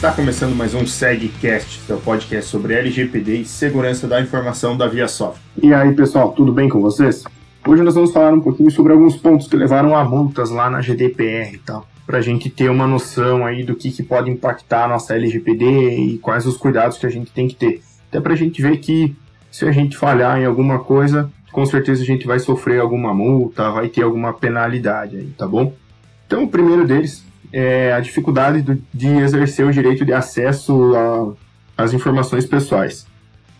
Está começando mais um SegCast, seu podcast sobre LGPD e segurança da informação da ViaSoft. E aí, pessoal, tudo bem com vocês? Hoje nós vamos falar um pouquinho sobre alguns pontos que levaram a multas lá na GDPR e tal, para a gente ter uma noção aí do que, que pode impactar a nossa LGPD e quais os cuidados que a gente tem que ter. Até para a gente ver que se a gente falhar em alguma coisa, com certeza a gente vai sofrer alguma multa, vai ter alguma penalidade aí, tá bom? Então, o primeiro deles é a dificuldade do, de exercer o direito de acesso às informações pessoais.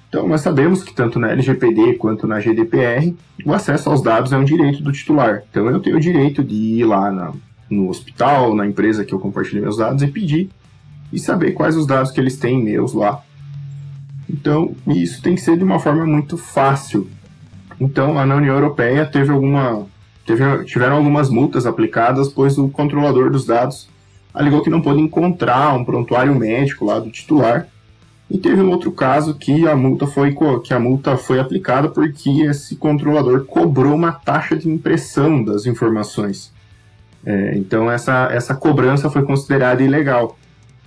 Então, nós sabemos que tanto na LGPD quanto na GDPR, o acesso aos dados é um direito do titular. Então, eu tenho o direito de ir lá na, no hospital, na empresa que eu compartilhei meus dados e pedir e saber quais os dados que eles têm meus lá. Então, isso tem que ser de uma forma muito fácil. Então, lá na União Europeia teve alguma teve, tiveram algumas multas aplicadas, pois o controlador dos dados alegou que não pôde encontrar um prontuário médico lá do titular. E teve um outro caso que a multa foi, que a multa foi aplicada porque esse controlador cobrou uma taxa de impressão das informações. É, então essa, essa cobrança foi considerada ilegal.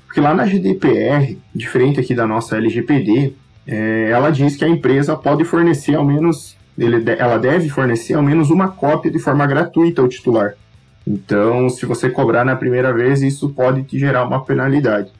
Porque lá na GDPR, diferente aqui da nossa LGPD, é, ela diz que a empresa pode fornecer ao menos ele, ela deve fornecer ao menos uma cópia de forma gratuita ao titular. Então, se você cobrar na primeira vez, isso pode te gerar uma penalidade.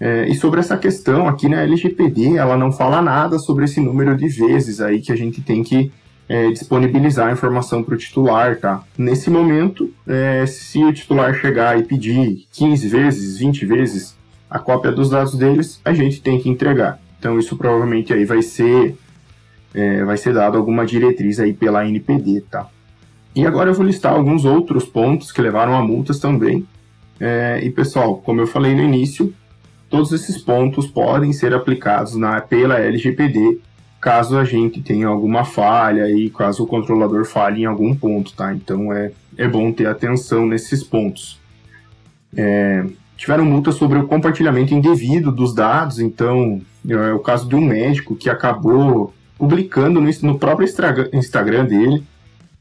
É, e sobre essa questão, aqui na LGPD, ela não fala nada sobre esse número de vezes aí que a gente tem que é, disponibilizar a informação para o titular, tá? Nesse momento, é, se o titular chegar e pedir 15 vezes, 20 vezes a cópia dos dados deles, a gente tem que entregar. Então, isso provavelmente aí vai ser é, vai ser dado alguma diretriz aí pela NPD, tá? E agora eu vou listar alguns outros pontos que levaram a multas também. É, e pessoal, como eu falei no início, todos esses pontos podem ser aplicados na, pela LGPD caso a gente tenha alguma falha e caso o controlador falhe em algum ponto, tá? Então é, é bom ter atenção nesses pontos. É, tiveram multas sobre o compartilhamento indevido dos dados, então é o caso de um médico que acabou publicando no, no próprio Instagram dele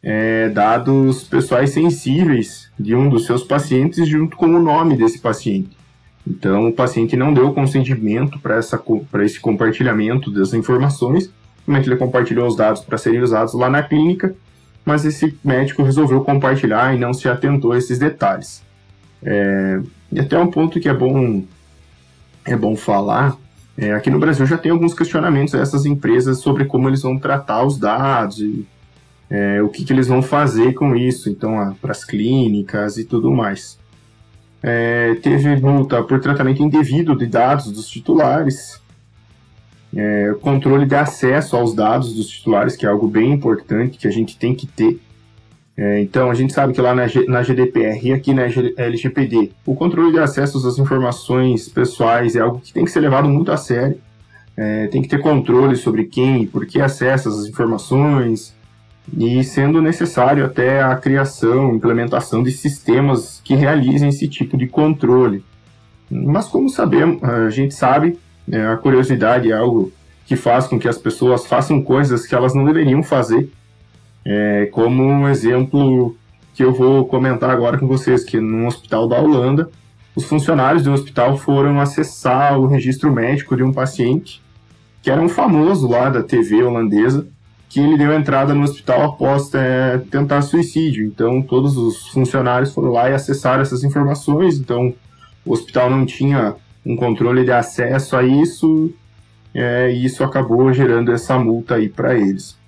é, dados pessoais sensíveis de um dos seus pacientes junto com o nome desse paciente. Então, o paciente não deu consentimento para esse compartilhamento das informações, ele compartilhou os dados para serem usados lá na clínica, mas esse médico resolveu compartilhar e não se atentou a esses detalhes. É, e até um ponto que é bom, é bom falar é, aqui no Brasil já tem alguns questionamentos a essas empresas sobre como eles vão tratar os dados e é, o que, que, eles vão fazer com isso, então, para as clínicas e tudo mais. É, teve multa por tratamento indevido de dados dos titulares, é, controle de acesso aos dados dos titulares, que é algo bem importante que a gente tem que ter é, então, a gente sabe que lá na, G, na GDPR e aqui na LGPD, o controle de acessos às informações pessoais é algo que tem que ser levado muito a sério. É, tem que ter controle sobre quem e por que acessa as informações, e sendo necessário até a criação, implementação de sistemas que realizem esse tipo de controle. Mas como sabemos, a gente sabe, é, a curiosidade é algo que faz com que as pessoas façam coisas que elas não deveriam fazer é, como um exemplo que eu vou comentar agora com vocês, que num hospital da Holanda, os funcionários do hospital foram acessar o registro médico de um paciente que era um famoso lá da TV holandesa, que ele deu entrada no hospital após é, tentar suicídio. Então, todos os funcionários foram lá e acessaram essas informações. Então, o hospital não tinha um controle de acesso a isso, é, e isso acabou gerando essa multa aí para eles.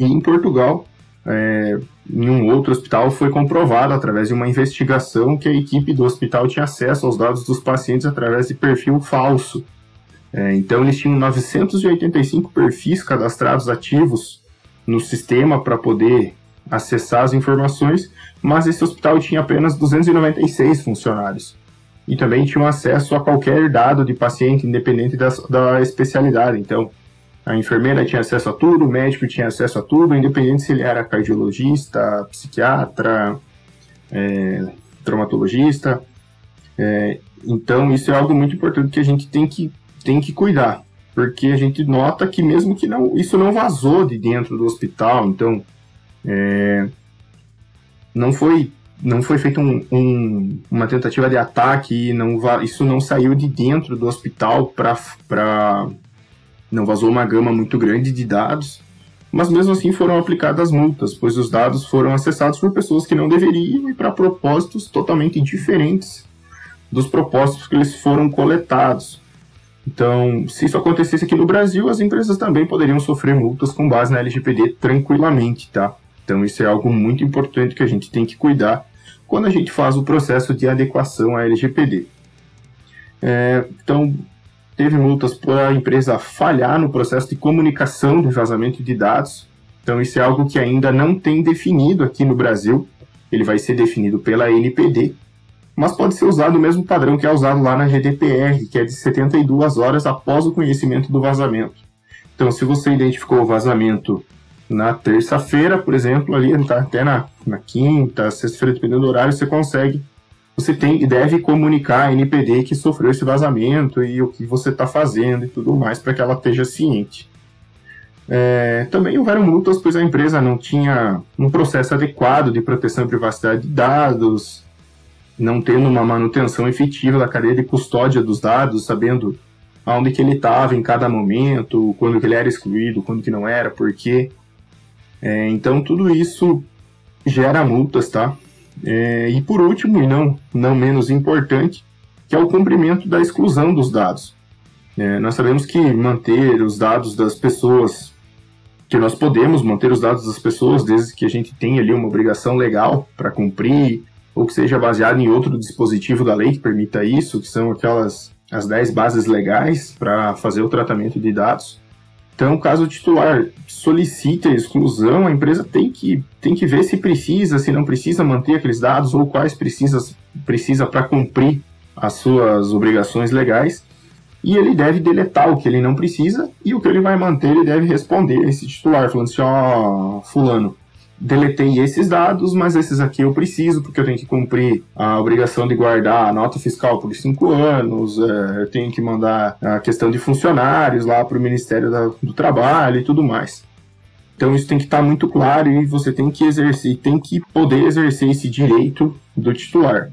E em Portugal, é, em um outro hospital, foi comprovado através de uma investigação que a equipe do hospital tinha acesso aos dados dos pacientes através de perfil falso. É, então, eles tinham 985 perfis cadastrados ativos no sistema para poder acessar as informações, mas esse hospital tinha apenas 296 funcionários. E também tinham acesso a qualquer dado de paciente, independente da, da especialidade. Então, a enfermeira tinha acesso a tudo, o médico tinha acesso a tudo, independente se ele era cardiologista, psiquiatra, é, traumatologista. É, então, isso é algo muito importante que a gente tem que, tem que cuidar, porque a gente nota que mesmo que não, isso não vazou de dentro do hospital, então é, não foi não foi feita um, um, uma tentativa de ataque, não isso não saiu de dentro do hospital para. Não vazou uma gama muito grande de dados, mas mesmo assim foram aplicadas multas, pois os dados foram acessados por pessoas que não deveriam e para propósitos totalmente diferentes dos propósitos que eles foram coletados. Então, se isso acontecesse aqui no Brasil, as empresas também poderiam sofrer multas com base na LGPD tranquilamente, tá? Então, isso é algo muito importante que a gente tem que cuidar quando a gente faz o processo de adequação à LGPD. É, então, teve multas por a empresa falhar no processo de comunicação do vazamento de dados. Então, isso é algo que ainda não tem definido aqui no Brasil. Ele vai ser definido pela NPD, mas pode ser usado o mesmo padrão que é usado lá na GDPR, que é de 72 horas após o conhecimento do vazamento. Então, se você identificou o vazamento na terça-feira, por exemplo, ali tá até na, na quinta, sexta-feira, dependendo do horário, você consegue, você tem e deve comunicar a NPD que sofreu esse vazamento e o que você está fazendo e tudo mais para que ela esteja ciente. É, também houveram multas, pois a empresa não tinha um processo adequado de proteção e privacidade de dados, não tendo uma manutenção efetiva da cadeia de custódia dos dados, sabendo aonde que ele estava em cada momento, quando que ele era excluído, quando que não era, por quê. É, então tudo isso gera multas, tá? É, e por último, e não, não menos importante, que é o cumprimento da exclusão dos dados. É, nós sabemos que manter os dados das pessoas, que nós podemos manter os dados das pessoas desde que a gente tenha ali uma obrigação legal para cumprir, ou que seja baseado em outro dispositivo da lei que permita isso, que são aquelas as 10 bases legais para fazer o tratamento de dados. Então, caso o titular solicite a exclusão, a empresa tem que, tem que ver se precisa, se não precisa manter aqueles dados ou quais precisa precisa para cumprir as suas obrigações legais. E ele deve deletar o que ele não precisa e o que ele vai manter, ele deve responder esse titular, falando assim: ó, oh, Fulano, deletei esses dados, mas esses aqui eu preciso, porque eu tenho que cumprir a obrigação de guardar a nota fiscal por cinco anos, é, eu tenho que mandar a questão de funcionários lá para o Ministério do Trabalho e tudo mais. Então isso tem que estar muito claro e você tem que exercer, tem que poder exercer esse direito do titular.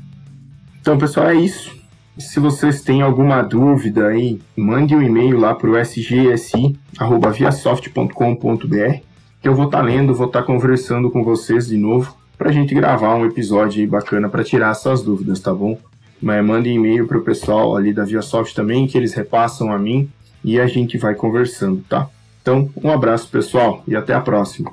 Então, pessoal, é isso. Se vocês têm alguma dúvida aí, mande um e-mail lá para o sgsi@viasoft.com.br que eu vou estar tá lendo, vou estar tá conversando com vocês de novo para a gente gravar um episódio aí bacana para tirar suas dúvidas, tá bom? Mas mande e-mail para o pessoal ali da ViaSoft também, que eles repassam a mim e a gente vai conversando, tá? Então, um abraço pessoal e até a próxima.